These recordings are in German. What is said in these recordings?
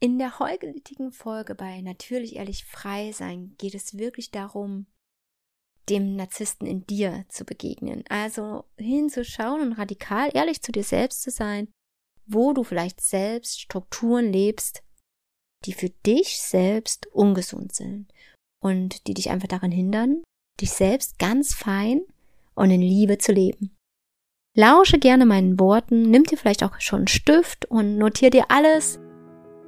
In der heutigen Folge bei Natürlich Ehrlich Frei sein geht es wirklich darum, dem Narzissten in dir zu begegnen. Also hinzuschauen und radikal ehrlich zu dir selbst zu sein, wo du vielleicht selbst Strukturen lebst, die für dich selbst ungesund sind und die dich einfach daran hindern, dich selbst ganz fein und in Liebe zu leben. Lausche gerne meinen Worten, nimm dir vielleicht auch schon einen Stift und notier dir alles,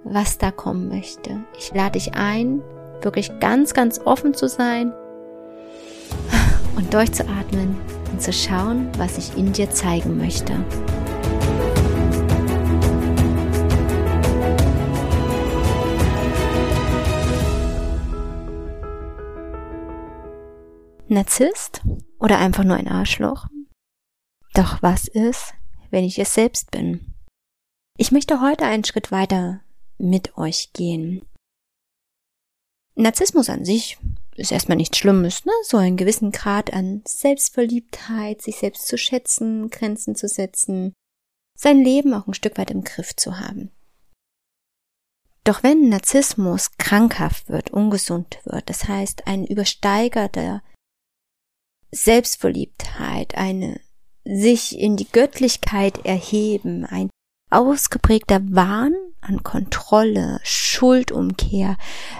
was da kommen möchte. Ich lade dich ein, wirklich ganz, ganz offen zu sein und durchzuatmen und zu schauen, was ich in dir zeigen möchte. Narzisst oder einfach nur ein Arschloch? Doch was ist, wenn ich es selbst bin? Ich möchte heute einen Schritt weiter mit euch gehen. Narzissmus an sich ist erstmal nichts Schlimmes, ne? So einen gewissen Grad an Selbstverliebtheit, sich selbst zu schätzen, Grenzen zu setzen, sein Leben auch ein Stück weit im Griff zu haben. Doch wenn Narzissmus krankhaft wird, ungesund wird, das heißt ein übersteigerter Selbstverliebtheit, eine sich in die Göttlichkeit erheben, ein ausgeprägter Wahn an Kontrolle, Schuldumkehr,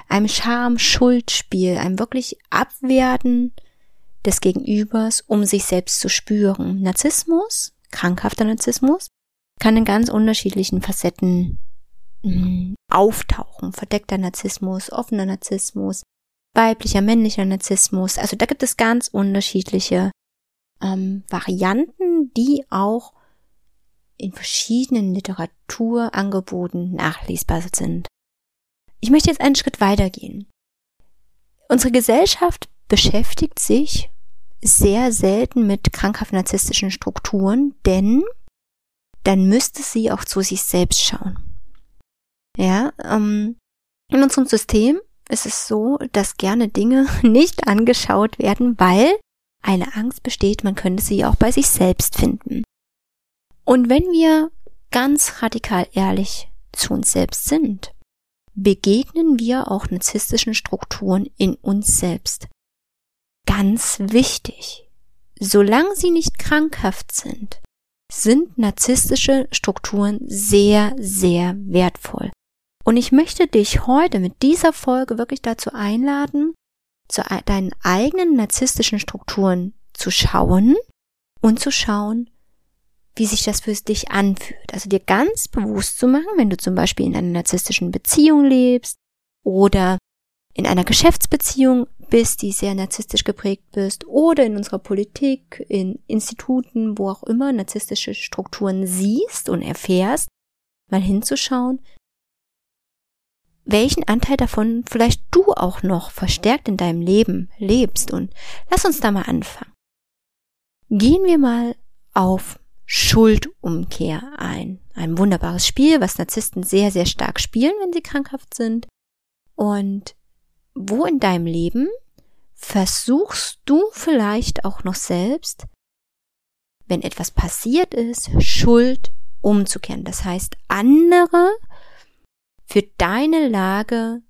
einem Scham-Schuldspiel, einem wirklich Abwerten des Gegenübers, um sich selbst zu spüren. Narzissmus, krankhafter Narzissmus, kann in ganz unterschiedlichen Facetten mh, hm, auftauchen. Verdeckter Narzissmus, offener Narzissmus, weiblicher, männlicher Narzissmus. Also da gibt es ganz unterschiedliche ähm, Varianten, die auch in verschiedenen Literaturangeboten nachlesbar sind. Ich möchte jetzt einen Schritt weitergehen. Unsere Gesellschaft beschäftigt sich sehr selten mit krankhaft narzisstischen Strukturen, denn dann müsste sie auch zu sich selbst schauen. Ja, ähm, in unserem System ist es so, dass gerne Dinge nicht angeschaut werden, weil eine Angst besteht, man könnte sie auch bei sich selbst finden. Und wenn wir ganz radikal ehrlich zu uns selbst sind, begegnen wir auch narzisstischen Strukturen in uns selbst. Ganz wichtig. Solange sie nicht krankhaft sind, sind narzisstische Strukturen sehr, sehr wertvoll. Und ich möchte dich heute mit dieser Folge wirklich dazu einladen, zu deinen eigenen narzisstischen Strukturen zu schauen und zu schauen, wie sich das für dich anfühlt. Also dir ganz bewusst zu machen, wenn du zum Beispiel in einer narzisstischen Beziehung lebst oder in einer Geschäftsbeziehung bist, die sehr narzisstisch geprägt bist, oder in unserer Politik, in Instituten, wo auch immer narzisstische Strukturen siehst und erfährst, mal hinzuschauen, welchen Anteil davon vielleicht du auch noch verstärkt in deinem Leben lebst. Und lass uns da mal anfangen. Gehen wir mal auf Schuldumkehr ein. Ein wunderbares Spiel, was Narzissten sehr, sehr stark spielen, wenn sie krankhaft sind. Und wo in deinem Leben versuchst du vielleicht auch noch selbst, wenn etwas passiert ist, Schuld umzukehren. Das heißt, andere für deine Lage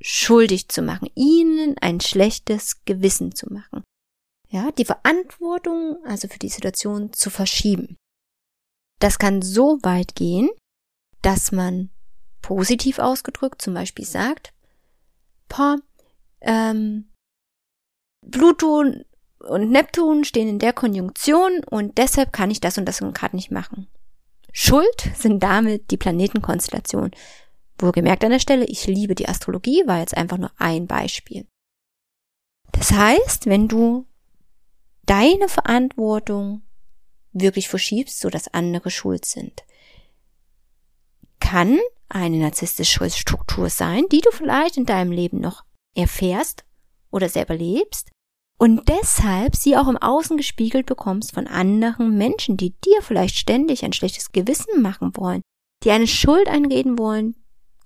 schuldig zu machen, ihnen ein schlechtes Gewissen zu machen. Ja, die Verantwortung also für die Situation zu verschieben. Das kann so weit gehen, dass man positiv ausgedrückt zum Beispiel sagt, Boah, ähm, Pluto und Neptun stehen in der Konjunktion und deshalb kann ich das und das gerade nicht machen. Schuld sind damit die Planetenkonstellationen. Wohlgemerkt an der Stelle, ich liebe die Astrologie, war jetzt einfach nur ein Beispiel. Das heißt, wenn du deine Verantwortung wirklich verschiebst, so dass andere schuld sind, kann eine narzisstische Struktur sein, die du vielleicht in deinem Leben noch erfährst oder selber lebst und deshalb sie auch im Außen gespiegelt bekommst von anderen Menschen, die dir vielleicht ständig ein schlechtes Gewissen machen wollen, die eine Schuld einreden wollen,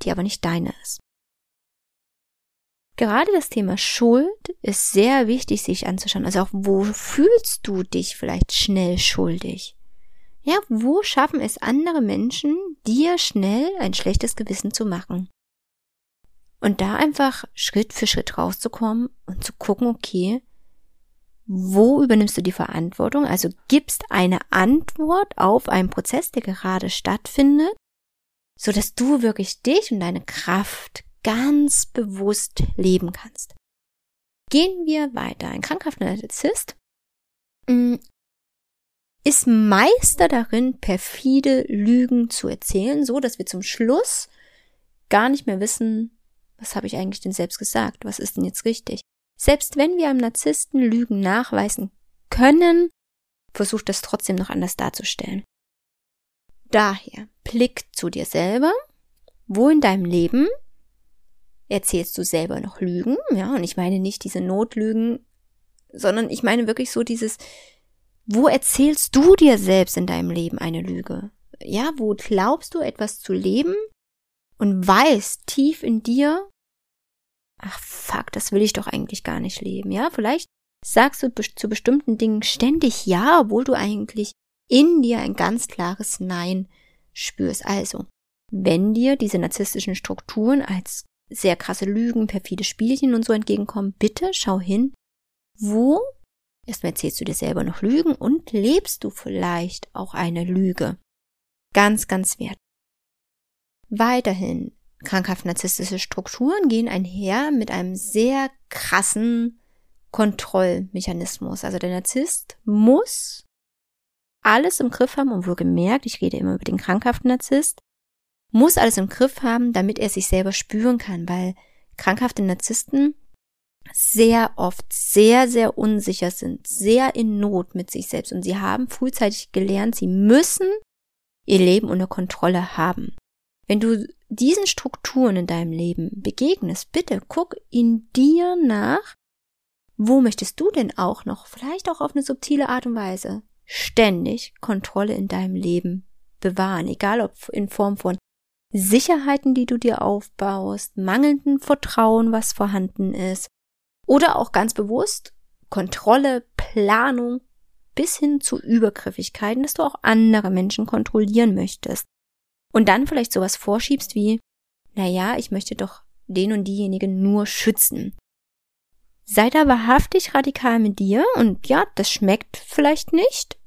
die aber nicht deine ist. Gerade das Thema Schuld ist sehr wichtig, sich anzuschauen. Also auch, wo fühlst du dich vielleicht schnell schuldig? Ja, wo schaffen es andere Menschen, dir schnell ein schlechtes Gewissen zu machen? Und da einfach Schritt für Schritt rauszukommen und zu gucken, okay, wo übernimmst du die Verantwortung? Also gibst eine Antwort auf einen Prozess, der gerade stattfindet, so dass du wirklich dich und deine Kraft ganz bewusst leben kannst. Gehen wir weiter. Ein krankhafter Narzisst mm, ist Meister darin, perfide Lügen zu erzählen, so dass wir zum Schluss gar nicht mehr wissen, was habe ich eigentlich denn selbst gesagt? Was ist denn jetzt richtig? Selbst wenn wir einem Narzissten Lügen nachweisen können, versucht das trotzdem noch anders darzustellen. Daher, blick zu dir selber, wo in deinem Leben erzählst du selber noch Lügen, ja, und ich meine nicht diese Notlügen, sondern ich meine wirklich so dieses, wo erzählst du dir selbst in deinem Leben eine Lüge? Ja, wo glaubst du etwas zu leben und weißt tief in dir, ach fuck, das will ich doch eigentlich gar nicht leben, ja? Vielleicht sagst du zu bestimmten Dingen ständig ja, obwohl du eigentlich in dir ein ganz klares Nein spürst. Also, wenn dir diese narzisstischen Strukturen als sehr krasse Lügen, perfide Spielchen und so entgegenkommen, bitte schau hin, wo erstmal erzählst du dir selber noch Lügen und lebst du vielleicht auch eine Lüge. Ganz, ganz wert. Weiterhin, krankhaft narzisstische Strukturen gehen einher mit einem sehr krassen Kontrollmechanismus. Also der Narzisst muss alles im Griff haben und wohl gemerkt, ich rede immer über den krankhaften Narzisst, muss alles im Griff haben, damit er sich selber spüren kann, weil krankhafte Narzissten sehr oft sehr, sehr unsicher sind, sehr in Not mit sich selbst und sie haben frühzeitig gelernt, sie müssen ihr Leben unter Kontrolle haben. Wenn du diesen Strukturen in deinem Leben begegnest, bitte guck in dir nach, wo möchtest du denn auch noch, vielleicht auch auf eine subtile Art und Weise, ständig Kontrolle in deinem Leben bewahren, egal ob in Form von Sicherheiten, die du dir aufbaust, mangelnden Vertrauen, was vorhanden ist, oder auch ganz bewusst Kontrolle, Planung bis hin zu Übergriffigkeiten, dass du auch andere Menschen kontrollieren möchtest. Und dann vielleicht sowas vorschiebst wie, na ja, ich möchte doch den und diejenigen nur schützen. Sei da wahrhaftig radikal mit dir und ja, das schmeckt vielleicht nicht.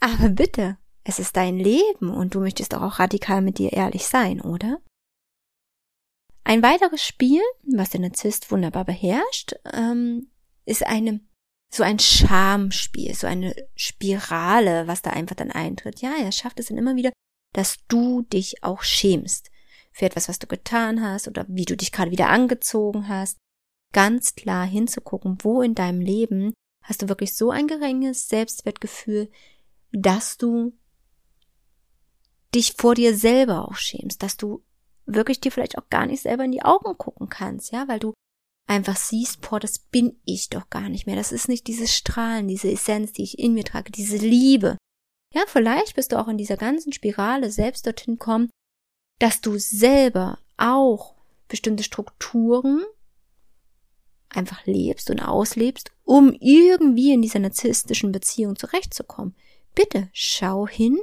Aber bitte, es ist dein Leben und du möchtest auch radikal mit dir ehrlich sein, oder? Ein weiteres Spiel, was der Narzisst wunderbar beherrscht, ähm, ist eine so ein Schamspiel, so eine Spirale, was da einfach dann eintritt. Ja, er schafft es dann immer wieder, dass du dich auch schämst für etwas, was du getan hast oder wie du dich gerade wieder angezogen hast. Ganz klar hinzugucken, wo in deinem Leben hast du wirklich so ein geringes Selbstwertgefühl, dass du dich vor dir selber auch schämst, dass du wirklich dir vielleicht auch gar nicht selber in die Augen gucken kannst, ja, weil du einfach siehst, boah, das bin ich doch gar nicht mehr. Das ist nicht dieses Strahlen, diese Essenz, die ich in mir trage, diese Liebe. Ja, vielleicht bist du auch in dieser ganzen Spirale selbst dorthin kommen, dass du selber auch bestimmte Strukturen einfach lebst und auslebst, um irgendwie in dieser narzisstischen Beziehung zurechtzukommen. Bitte schau hin,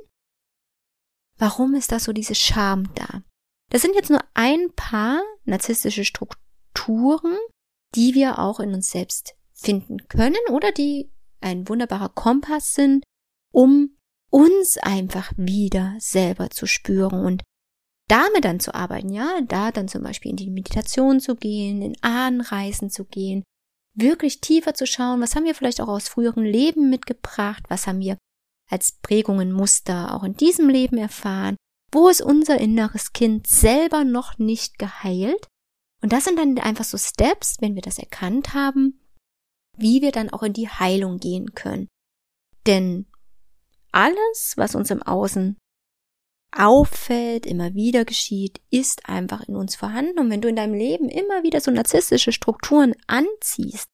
Warum ist da so diese Scham da? Das sind jetzt nur ein paar narzisstische Strukturen, die wir auch in uns selbst finden können oder die ein wunderbarer Kompass sind, um uns einfach wieder selber zu spüren und damit dann zu arbeiten, ja, da dann zum Beispiel in die Meditation zu gehen, in Ahnenreisen zu gehen, wirklich tiefer zu schauen, was haben wir vielleicht auch aus früheren Leben mitgebracht, was haben wir als Prägungen, Muster auch in diesem Leben erfahren, wo ist unser inneres Kind selber noch nicht geheilt. Und das sind dann einfach so Steps, wenn wir das erkannt haben, wie wir dann auch in die Heilung gehen können. Denn alles, was uns im Außen auffällt, immer wieder geschieht, ist einfach in uns vorhanden. Und wenn du in deinem Leben immer wieder so narzisstische Strukturen anziehst,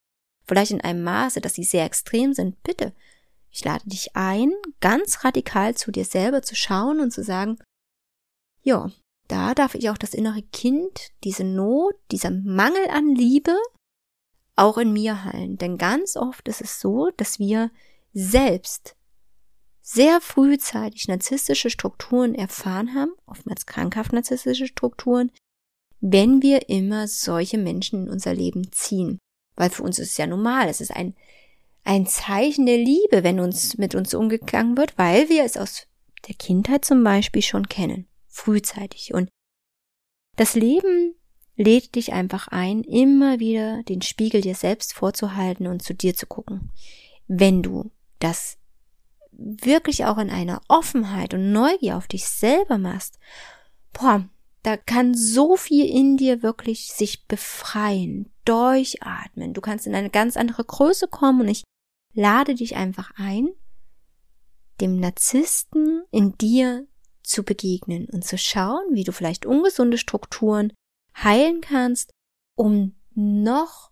vielleicht in einem Maße, dass sie sehr extrem sind, bitte ich lade dich ein, ganz radikal zu dir selber zu schauen und zu sagen, ja, da darf ich auch das innere Kind, diese Not, dieser Mangel an Liebe auch in mir heilen. Denn ganz oft ist es so, dass wir selbst sehr frühzeitig narzisstische Strukturen erfahren haben, oftmals krankhaft narzisstische Strukturen, wenn wir immer solche Menschen in unser Leben ziehen. Weil für uns ist es ja normal, es ist ein, ein Zeichen der Liebe, wenn uns mit uns umgegangen wird, weil wir es aus der Kindheit zum Beispiel schon kennen, frühzeitig. Und das Leben lädt dich einfach ein, immer wieder den Spiegel dir selbst vorzuhalten und zu dir zu gucken. Wenn du das wirklich auch in einer Offenheit und Neugier auf dich selber machst, boah, da kann so viel in dir wirklich sich befreien, durchatmen. Du kannst in eine ganz andere Größe kommen und ich lade dich einfach ein, dem Narzissten in dir zu begegnen und zu schauen, wie du vielleicht ungesunde Strukturen heilen kannst, um noch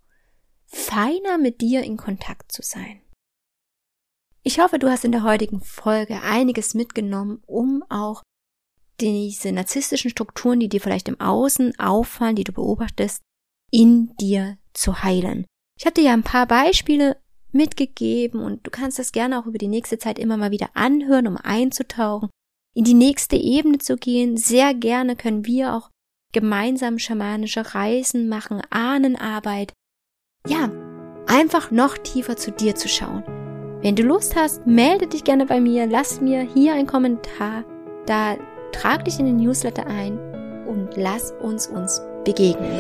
feiner mit dir in Kontakt zu sein. Ich hoffe, du hast in der heutigen Folge einiges mitgenommen, um auch diese narzisstischen Strukturen, die dir vielleicht im Außen auffallen, die du beobachtest, in dir zu heilen. Ich habe dir ja ein paar Beispiele mitgegeben und du kannst das gerne auch über die nächste Zeit immer mal wieder anhören, um einzutauchen, in die nächste Ebene zu gehen. Sehr gerne können wir auch gemeinsam schamanische Reisen machen, Ahnenarbeit. Ja, einfach noch tiefer zu dir zu schauen. Wenn du Lust hast, melde dich gerne bei mir, lass mir hier einen Kommentar da, trag dich in den Newsletter ein und lass uns uns begegnen.